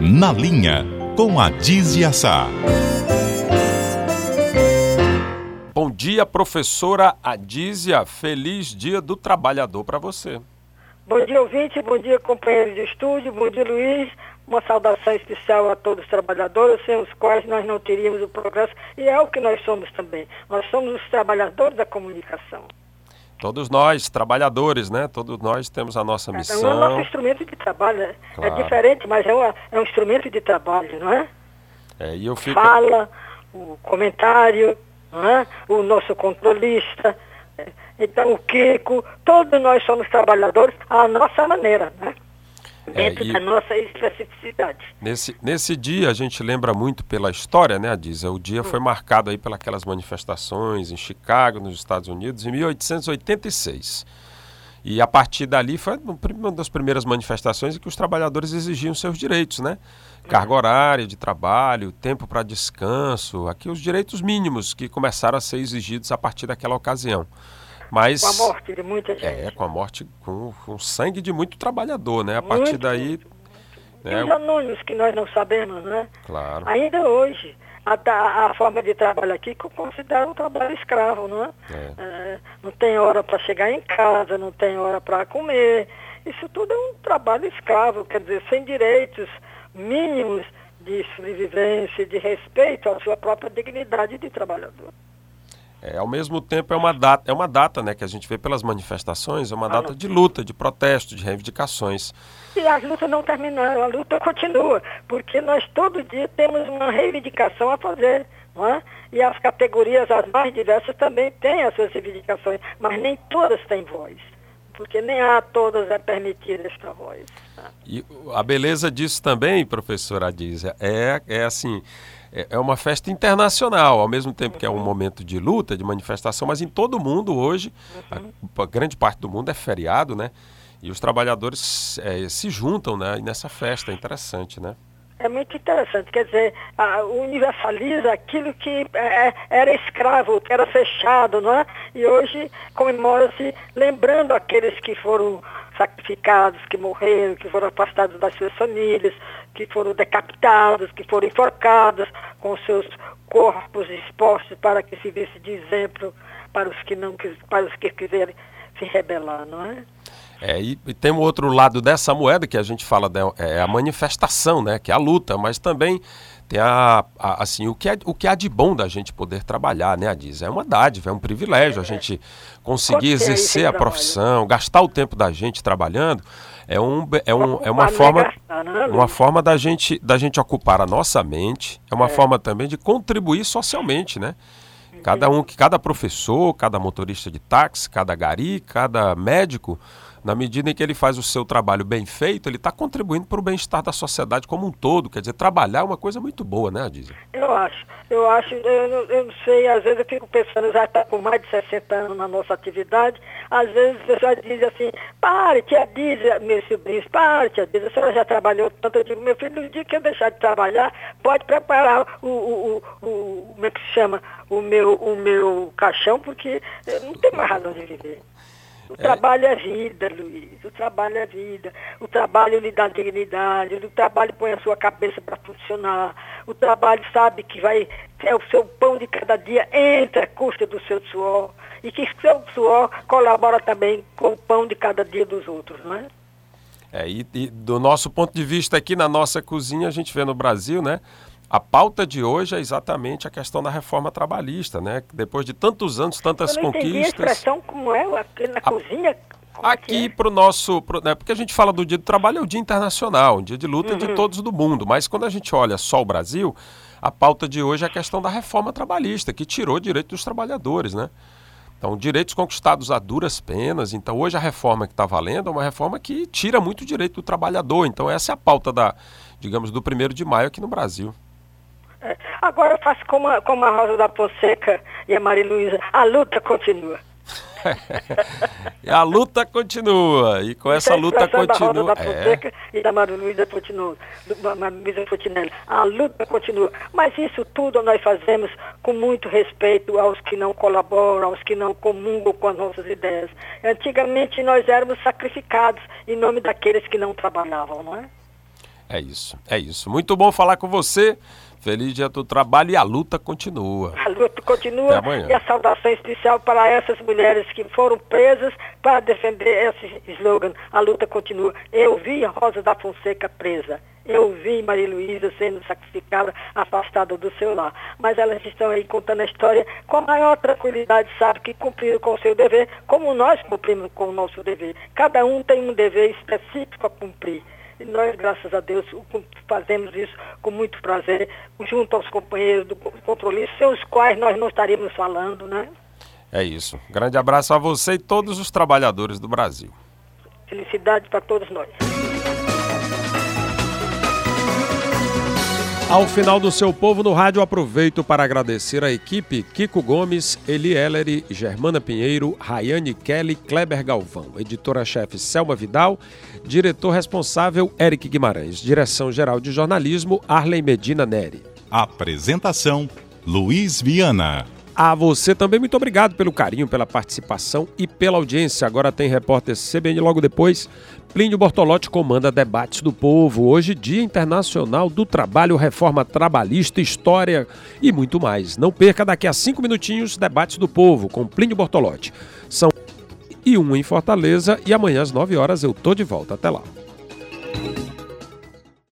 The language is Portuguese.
Na Linha, com a Dizia Sá. Bom dia, professora Adísia. Feliz Dia do Trabalhador para você. Bom dia, ouvinte. Bom dia, companheiros de estúdio. Bom dia, Luiz. Uma saudação especial a todos os trabalhadores, sem os quais nós não teríamos o progresso. E é o que nós somos também. Nós somos os trabalhadores da comunicação. Todos nós, trabalhadores, né? Todos nós temos a nossa missão. É o nosso instrumento de trabalho. É, claro. é diferente, mas é, uma, é um instrumento de trabalho, não é? É, e eu fico... Fala, o comentário, não é? o nosso controlista, é, então o Kiko, todos nós somos trabalhadores à nossa maneira, né? É, dentro é, da nossa especificidade. Nesse, nesse dia a gente lembra muito pela história, né, Adisa? O dia hum. foi marcado aí pelas manifestações em Chicago, nos Estados Unidos, em 1886. E a partir dali foi uma das primeiras manifestações em que os trabalhadores exigiam seus direitos, né? Carga horária de trabalho, tempo para descanso, aqui os direitos mínimos que começaram a ser exigidos a partir daquela ocasião. Mas, com a morte de muita gente. É, com a morte, com, com o sangue de muito trabalhador, né? A muito, partir daí. Né? os anônimos que nós não sabemos, né? Claro. Ainda hoje, a, a, forma de trabalho aqui que considera um trabalho escravo, não é? é. é não tem hora para chegar em casa, não tem hora para comer. Isso tudo é um trabalho escravo, quer dizer, sem direitos mínimos de sobrevivência, de respeito à sua própria dignidade de trabalhador. É, ao mesmo tempo é uma data, é uma data, né, que a gente vê pelas manifestações, é uma data de luta, de protesto, de reivindicações. E as lutas não terminaram, a luta continua, porque nós todo dia temos uma reivindicação a fazer, não é? E as categorias as mais diversas também têm as suas reivindicações, mas nem todas têm voz, porque nem a todas é permitida esta voz. Tá? E a beleza disso também, professora Adísia, é, é assim, é, é uma festa internacional, ao mesmo tempo que é um momento de luta, de manifestação, mas em todo o mundo hoje, a, a grande parte do mundo é feriado, né? E os trabalhadores é, se juntam né, nessa festa, é interessante, né? É muito interessante, quer dizer, universaliza aquilo que é, era escravo, que era fechado, não é? E hoje comemora-se lembrando aqueles que foram sacrificados, que morreram, que foram afastados das suas famílias, que foram decapitados, que foram enforcados, com seus corpos expostos para que se visse de exemplo para os que não para os que quiserem se rebelar, não é? É, e, e, tem um outro lado dessa moeda que a gente fala, de, é a manifestação, né, que é a luta, mas também tem a, a, assim, o que, é, o que há de bom da gente poder trabalhar, né, Adiz? É uma dádiva, é um privilégio a gente conseguir exercer a profissão, gastar o tempo da gente trabalhando, é, um, é, um, é uma forma né, uma forma da gente da gente ocupar a nossa mente é uma é. forma também de contribuir socialmente né? Cada um cada professor cada motorista de táxi cada gari cada médico na medida em que ele faz o seu trabalho bem feito, ele está contribuindo para o bem-estar da sociedade como um todo. Quer dizer, trabalhar é uma coisa muito boa, né, Adísia? Eu acho. Eu acho, eu, eu não sei, às vezes eu fico pensando, já está com mais de 60 anos na nossa atividade, às vezes a pessoa diz assim, pare, tia Dízia, meus sobrinhos, pare, tia Dízia, a senhora já trabalhou tanto, eu digo, meu filho, no dia que eu deixar de trabalhar, pode preparar o, o, o, o como é que se chama, o meu, o meu caixão, porque não tem mais razão de viver. O é. trabalho é vida, Luiz. O trabalho é vida. O trabalho lhe dá dignidade. O trabalho põe a sua cabeça para funcionar. O trabalho sabe que vai é o seu pão de cada dia entra a custa do seu suor. E que seu suor colabora também com o pão de cada dia dos outros, não é? É, e, e do nosso ponto de vista aqui na nossa cozinha, a gente vê no Brasil, né? A pauta de hoje é exatamente a questão da reforma trabalhista, né? Depois de tantos anos, tantas Eu não conquistas. A expressão como é aqui na a, cozinha. É aqui é? para o nosso. Pro, né, porque a gente fala do dia do trabalho, é o dia internacional, um dia de luta uhum. de todos do mundo. Mas quando a gente olha só o Brasil, a pauta de hoje é a questão da reforma trabalhista, que tirou direito dos trabalhadores, né? Então, direitos conquistados a duras penas. Então, hoje a reforma que está valendo é uma reforma que tira muito direito do trabalhador. Então, essa é a pauta da, digamos, do primeiro de maio aqui no Brasil. É. Agora eu faço como a, como a Rosa da Fonseca e a Maria Luísa. A luta continua. a luta continua. E com essa luta continua. Da é. Fonseca é. e da Maria Luísa continua. Maria Luísa Fontinelli. A luta continua. Mas isso tudo nós fazemos com muito respeito aos que não colaboram, aos que não comungam com as nossas ideias. Antigamente nós éramos sacrificados em nome daqueles que não trabalhavam, não é? É isso, é isso. Muito bom falar com você. Feliz dia do trabalho e a luta continua. A luta continua e a saudação especial para essas mulheres que foram presas para defender esse slogan, a luta continua. Eu vi Rosa da Fonseca presa. Eu vi Maria Luísa sendo sacrificada, afastada do seu lar. Mas elas estão aí contando a história com a maior tranquilidade, sabe que cumpriram com o seu dever, como nós cumprimos com o nosso dever. Cada um tem um dever específico a cumprir. E nós, graças a Deus, fazemos isso com muito prazer, junto aos companheiros do controle, sem os quais nós não estaríamos falando, né? É isso. Grande abraço a você e todos os trabalhadores do Brasil. Felicidade para todos nós. Ao final do seu povo no rádio, aproveito para agradecer a equipe Kiko Gomes, Eli Ellery, Germana Pinheiro, Rayane Kelly, Kleber Galvão, editora-chefe Selma Vidal, diretor responsável Eric Guimarães, direção-geral de jornalismo Arley Medina Neri. Apresentação Luiz Viana. A você também muito obrigado pelo carinho, pela participação e pela audiência. Agora tem repórter CBN logo depois. Plínio Bortolotti comanda Debates do Povo. Hoje, Dia Internacional do Trabalho, Reforma Trabalhista, História e muito mais. Não perca daqui a cinco minutinhos Debates do Povo com Plínio Bortolotti. São e um em Fortaleza e amanhã às nove horas eu tô de volta. Até lá.